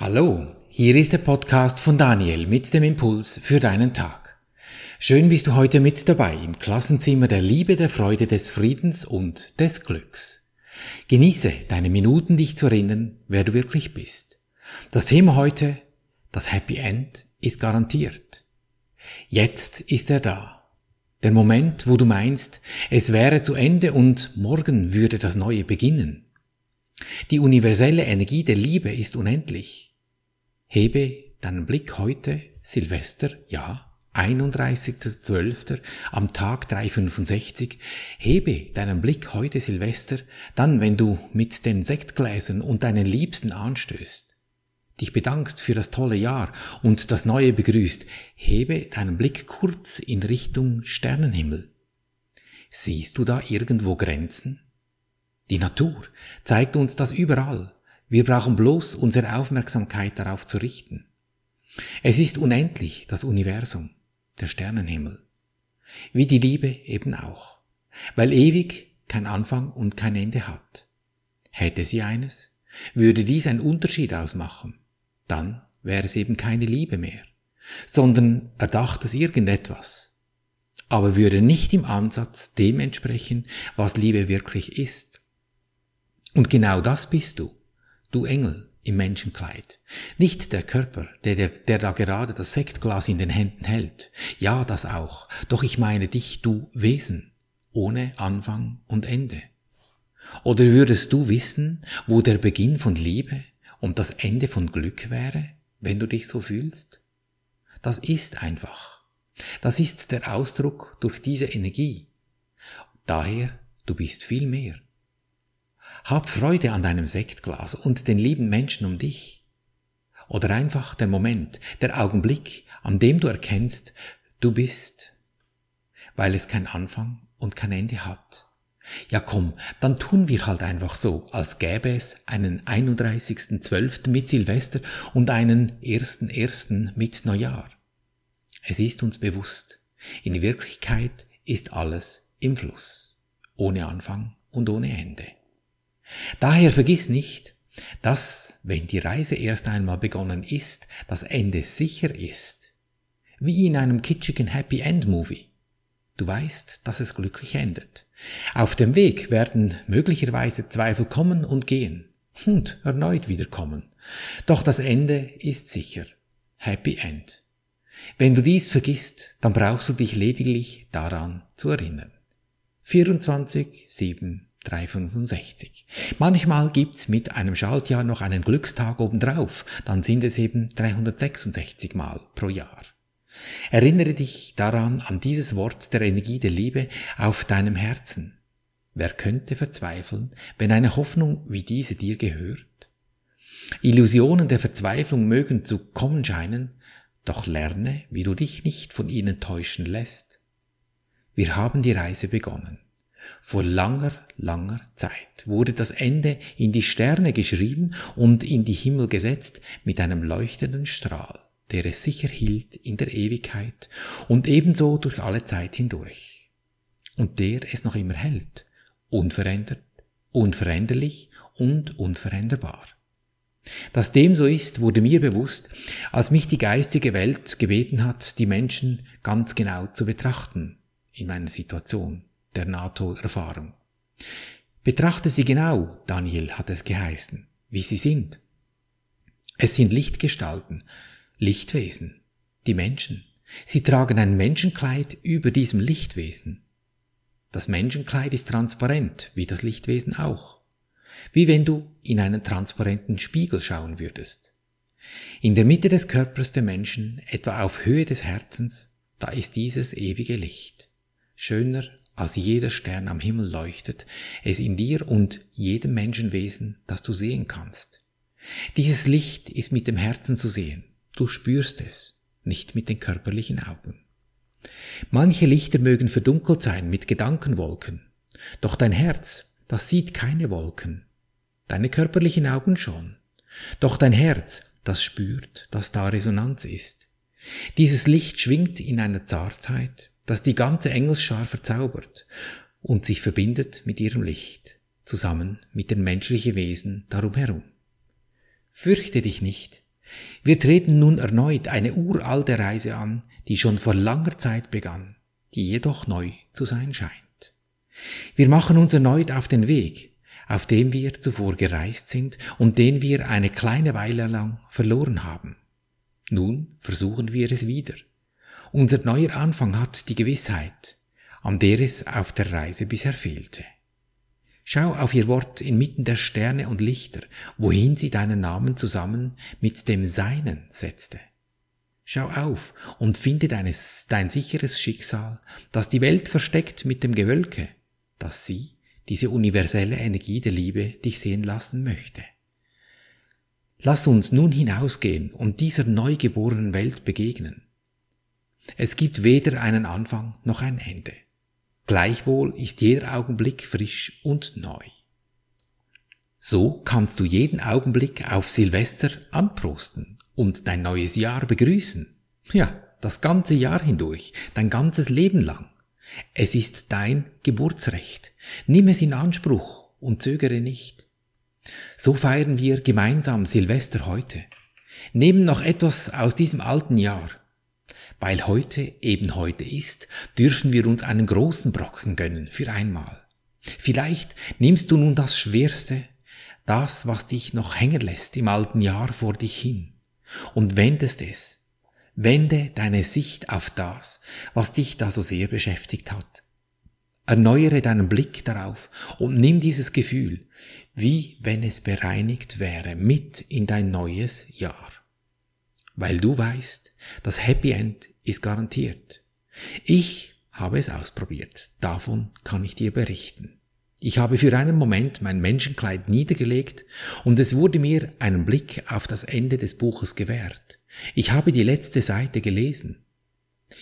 Hallo, hier ist der Podcast von Daniel mit dem Impuls für deinen Tag. Schön bist du heute mit dabei im Klassenzimmer der Liebe, der Freude, des Friedens und des Glücks. Genieße deine Minuten, dich zu erinnern, wer du wirklich bist. Das Thema heute, das Happy End, ist garantiert. Jetzt ist er da. Der Moment, wo du meinst, es wäre zu Ende und morgen würde das Neue beginnen. Die universelle Energie der Liebe ist unendlich. Hebe deinen Blick heute, Silvester, ja, 31.12. am Tag 365. Hebe deinen Blick heute, Silvester, dann, wenn du mit den Sektgläsern und deinen Liebsten anstößt. Dich bedankst für das tolle Jahr und das Neue begrüßt. Hebe deinen Blick kurz in Richtung Sternenhimmel. Siehst du da irgendwo Grenzen? Die Natur zeigt uns das überall. Wir brauchen bloß unsere Aufmerksamkeit darauf zu richten. Es ist unendlich, das Universum, der Sternenhimmel. Wie die Liebe eben auch. Weil ewig kein Anfang und kein Ende hat. Hätte sie eines, würde dies einen Unterschied ausmachen. Dann wäre es eben keine Liebe mehr, sondern erdachtes irgendetwas. Aber würde nicht im Ansatz dem entsprechen, was Liebe wirklich ist. Und genau das bist du du Engel im Menschenkleid. Nicht der Körper, der, der, der da gerade das Sektglas in den Händen hält. Ja, das auch. Doch ich meine dich, du Wesen, ohne Anfang und Ende. Oder würdest du wissen, wo der Beginn von Liebe und das Ende von Glück wäre, wenn du dich so fühlst? Das ist einfach. Das ist der Ausdruck durch diese Energie. Daher, du bist viel mehr. Hab Freude an deinem Sektglas und den lieben Menschen um dich. Oder einfach der Moment, der Augenblick, an dem du erkennst, du bist, weil es kein Anfang und kein Ende hat. Ja komm, dann tun wir halt einfach so, als gäbe es einen 31.12. mit Silvester und einen 1.1. mit Neujahr. Es ist uns bewusst, in Wirklichkeit ist alles im Fluss, ohne Anfang und ohne Ende. Daher vergiss nicht, dass, wenn die Reise erst einmal begonnen ist, das Ende sicher ist. Wie in einem kitschigen Happy End Movie. Du weißt, dass es glücklich endet. Auf dem Weg werden möglicherweise Zweifel kommen und gehen und erneut wiederkommen. Doch das Ende ist sicher. Happy End. Wenn du dies vergisst, dann brauchst du dich lediglich daran zu erinnern. 24, 7, 365. Manchmal gibt's mit einem Schaltjahr noch einen Glückstag obendrauf, dann sind es eben 366 Mal pro Jahr. Erinnere dich daran an dieses Wort der Energie der Liebe auf deinem Herzen. Wer könnte verzweifeln, wenn eine Hoffnung wie diese dir gehört? Illusionen der Verzweiflung mögen zu kommen scheinen, doch lerne, wie du dich nicht von ihnen täuschen lässt. Wir haben die Reise begonnen. Vor langer, langer Zeit wurde das Ende in die Sterne geschrieben und in die Himmel gesetzt mit einem leuchtenden Strahl, der es sicher hielt in der Ewigkeit und ebenso durch alle Zeit hindurch. Und der es noch immer hält, unverändert, unveränderlich und unveränderbar. Dass dem so ist, wurde mir bewusst, als mich die geistige Welt gebeten hat, die Menschen ganz genau zu betrachten in meiner Situation der NATO-Erfahrung. Betrachte sie genau, Daniel hat es geheißen, wie sie sind. Es sind Lichtgestalten, Lichtwesen, die Menschen. Sie tragen ein Menschenkleid über diesem Lichtwesen. Das Menschenkleid ist transparent, wie das Lichtwesen auch. Wie wenn du in einen transparenten Spiegel schauen würdest. In der Mitte des Körpers der Menschen, etwa auf Höhe des Herzens, da ist dieses ewige Licht. Schöner als jeder Stern am Himmel leuchtet, es in dir und jedem Menschenwesen, das du sehen kannst. Dieses Licht ist mit dem Herzen zu sehen. Du spürst es, nicht mit den körperlichen Augen. Manche Lichter mögen verdunkelt sein mit Gedankenwolken, doch dein Herz, das sieht keine Wolken. Deine körperlichen Augen schon. Doch dein Herz, das spürt, dass da Resonanz ist. Dieses Licht schwingt in einer Zartheit, das die ganze Engelsschar verzaubert und sich verbindet mit ihrem Licht, zusammen mit den menschlichen Wesen darum herum. Fürchte dich nicht, Wir treten nun erneut eine uralte Reise an, die schon vor langer Zeit begann, die jedoch neu zu sein scheint. Wir machen uns erneut auf den Weg, auf dem wir zuvor gereist sind und den wir eine kleine Weile lang verloren haben. Nun versuchen wir es wieder. Unser neuer Anfang hat die Gewissheit, an der es auf der Reise bisher fehlte. Schau auf ihr Wort inmitten der Sterne und Lichter, wohin sie deinen Namen zusammen mit dem Seinen setzte. Schau auf und finde deines, dein sicheres Schicksal, das die Welt versteckt mit dem Gewölke, dass sie, diese universelle Energie der Liebe, dich sehen lassen möchte. Lass uns nun hinausgehen und dieser neugeborenen Welt begegnen. Es gibt weder einen Anfang noch ein Ende. Gleichwohl ist jeder Augenblick frisch und neu. So kannst du jeden Augenblick auf Silvester anprosten und dein neues Jahr begrüßen. Ja, das ganze Jahr hindurch, dein ganzes Leben lang. Es ist dein Geburtsrecht. Nimm es in Anspruch und zögere nicht. So feiern wir gemeinsam Silvester heute. Nehmen noch etwas aus diesem alten Jahr. Weil heute eben heute ist, dürfen wir uns einen großen Brocken gönnen für einmal. Vielleicht nimmst du nun das Schwerste, das, was dich noch hängen lässt im alten Jahr vor dich hin, und wendest es Wende deine Sicht auf das, was dich da so sehr beschäftigt hat. Erneuere deinen Blick darauf und nimm dieses Gefühl, wie wenn es bereinigt wäre, mit in dein neues Jahr. Weil du weißt, das Happy End ist garantiert. Ich habe es ausprobiert. Davon kann ich dir berichten. Ich habe für einen Moment mein Menschenkleid niedergelegt und es wurde mir einen Blick auf das Ende des Buches gewährt. Ich habe die letzte Seite gelesen.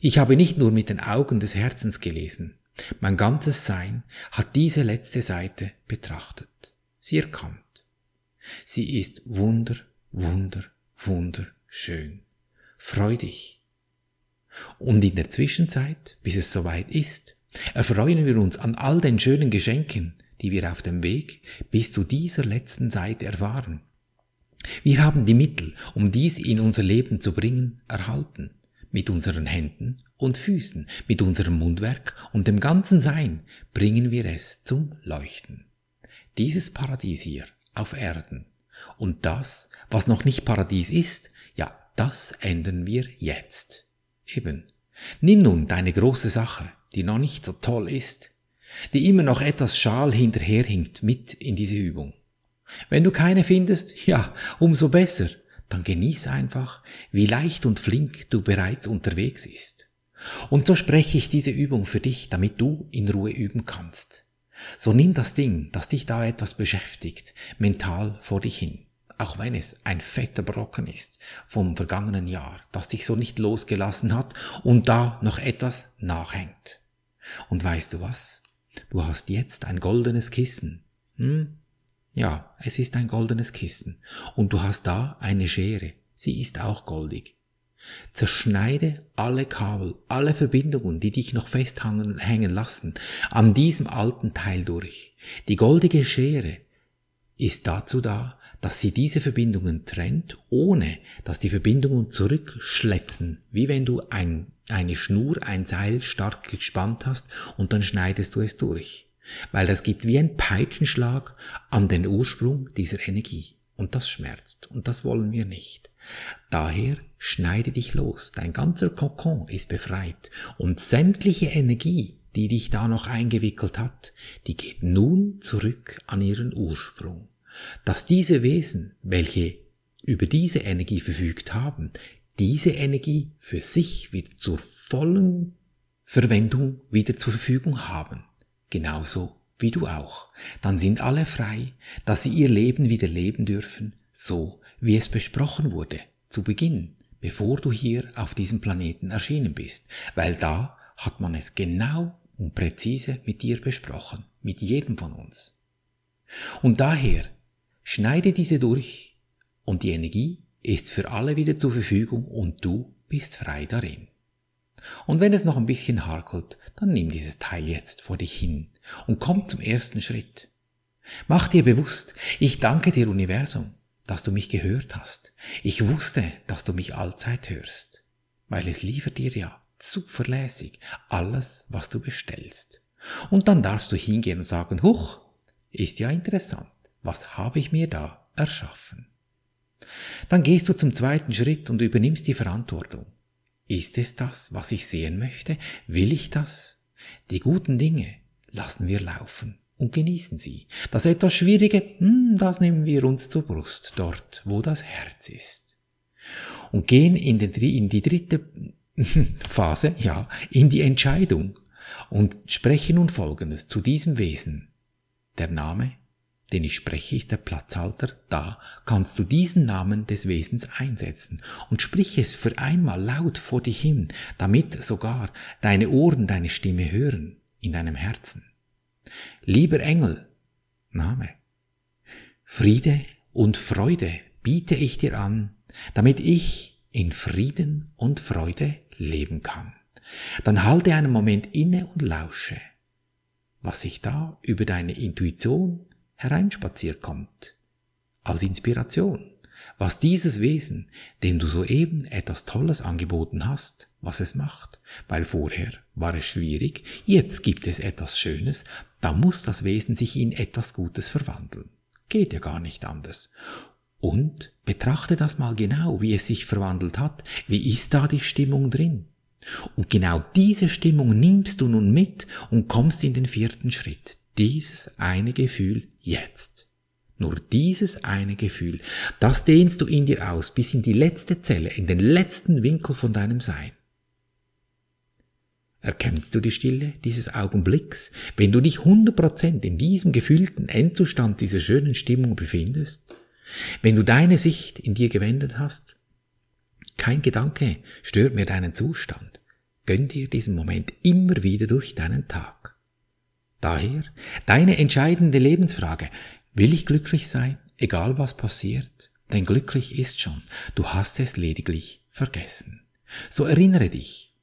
Ich habe nicht nur mit den Augen des Herzens gelesen, mein ganzes Sein hat diese letzte Seite betrachtet, sie erkannt. Sie ist wunder, wunder, wunderschön. Freu dich. Und in der Zwischenzeit, bis es soweit ist, erfreuen wir uns an all den schönen Geschenken, die wir auf dem Weg bis zu dieser letzten Seite erfahren. Wir haben die Mittel, um dies in unser Leben zu bringen, erhalten. Mit unseren Händen und Füßen, mit unserem Mundwerk und dem ganzen Sein bringen wir es zum Leuchten. Dieses Paradies hier auf Erden und das, was noch nicht Paradies ist, ja, das ändern wir jetzt. Eben. Nimm nun deine große Sache, die noch nicht so toll ist, die immer noch etwas schal hinterherhinkt, mit in diese Übung. Wenn du keine findest, ja, umso besser, dann genieß einfach, wie leicht und flink du bereits unterwegs bist. Und so spreche ich diese Übung für dich, damit du in Ruhe üben kannst. So nimm das Ding, das dich da etwas beschäftigt, mental vor dich hin, auch wenn es ein fetter Brocken ist vom vergangenen Jahr, das dich so nicht losgelassen hat und da noch etwas nachhängt. Und weißt du was? Du hast jetzt ein goldenes Kissen. Hm? Ja, es ist ein goldenes Kissen. Und du hast da eine Schere. Sie ist auch goldig. Zerschneide alle Kabel, alle Verbindungen, die dich noch festhängen lassen, an diesem alten Teil durch. Die goldige Schere ist dazu da, dass sie diese Verbindungen trennt, ohne dass die Verbindungen zurückschletzen, wie wenn du ein, eine Schnur, ein Seil stark gespannt hast und dann schneidest du es durch weil das gibt wie ein Peitschenschlag an den Ursprung dieser Energie. Und das schmerzt. Und das wollen wir nicht. Daher schneide dich los. Dein ganzer Kokon ist befreit. Und sämtliche Energie, die dich da noch eingewickelt hat, die geht nun zurück an ihren Ursprung. Dass diese Wesen, welche über diese Energie verfügt haben, diese Energie für sich wieder zur vollen Verwendung wieder zur Verfügung haben genauso wie du auch. Dann sind alle frei, dass sie ihr Leben wieder leben dürfen, so wie es besprochen wurde, zu Beginn, bevor du hier auf diesem Planeten erschienen bist, weil da hat man es genau und präzise mit dir besprochen, mit jedem von uns. Und daher schneide diese durch und die Energie ist für alle wieder zur Verfügung und du bist frei darin. Und wenn es noch ein bisschen harkelt, dann nimm dieses Teil jetzt vor dich hin und komm zum ersten Schritt. Mach dir bewusst, ich danke dir Universum, dass du mich gehört hast. Ich wusste, dass du mich allzeit hörst, weil es liefert dir ja zuverlässig alles, was du bestellst. Und dann darfst du hingehen und sagen, huch, ist ja interessant, was habe ich mir da erschaffen? Dann gehst du zum zweiten Schritt und übernimmst die Verantwortung. Ist es das, was ich sehen möchte? Will ich das? Die guten Dinge lassen wir laufen und genießen sie. Das etwas Schwierige, hm, das nehmen wir uns zur Brust, dort, wo das Herz ist. Und gehen in, den, in die dritte Phase, ja, in die Entscheidung und spreche nun Folgendes zu diesem Wesen. Der Name, den ich spreche, ist der Platzhalter. Da kannst du diesen Namen des Wesens einsetzen und sprich es für einmal laut vor dich hin, damit sogar deine Ohren deine Stimme hören in deinem Herzen. Lieber Engel, Name, Friede und Freude biete ich dir an, damit ich in Frieden und Freude leben kann. Dann halte einen Moment inne und lausche, was sich da über deine Intuition hereinspaziert kommt, als Inspiration, was dieses Wesen, dem du soeben etwas Tolles angeboten hast, was es macht, weil vorher war es schwierig, jetzt gibt es etwas Schönes, da muss das Wesen sich in etwas Gutes verwandeln. Geht ja gar nicht anders. Und betrachte das mal genau, wie es sich verwandelt hat. Wie ist da die Stimmung drin? Und genau diese Stimmung nimmst du nun mit und kommst in den vierten Schritt. Dieses eine Gefühl jetzt. Nur dieses eine Gefühl, das dehnst du in dir aus bis in die letzte Zelle, in den letzten Winkel von deinem Sein. Erkennst du die Stille dieses Augenblicks, wenn du dich 100% in diesem gefühlten Endzustand dieser schönen Stimmung befindest? Wenn du deine Sicht in dir gewendet hast? Kein Gedanke stört mehr deinen Zustand. Gönn dir diesen Moment immer wieder durch deinen Tag. Daher deine entscheidende Lebensfrage, will ich glücklich sein, egal was passiert? Denn glücklich ist schon, du hast es lediglich vergessen. So erinnere dich.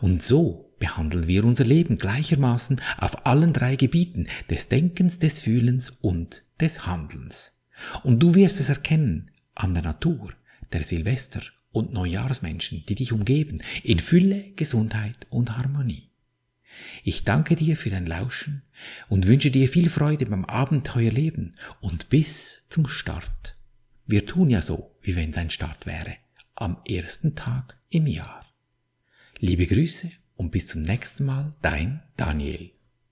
Und so behandeln wir unser Leben gleichermaßen auf allen drei Gebieten des Denkens, des Fühlens und des Handelns. Und du wirst es erkennen an der Natur, der Silvester und Neujahrsmenschen, die dich umgeben, in Fülle, Gesundheit und Harmonie. Ich danke dir für dein Lauschen und wünsche dir viel Freude beim Abenteuerleben und bis zum Start. Wir tun ja so, wie wenn dein Start wäre, am ersten Tag im Jahr. Liebe Grüße und bis zum nächsten Mal, dein Daniel.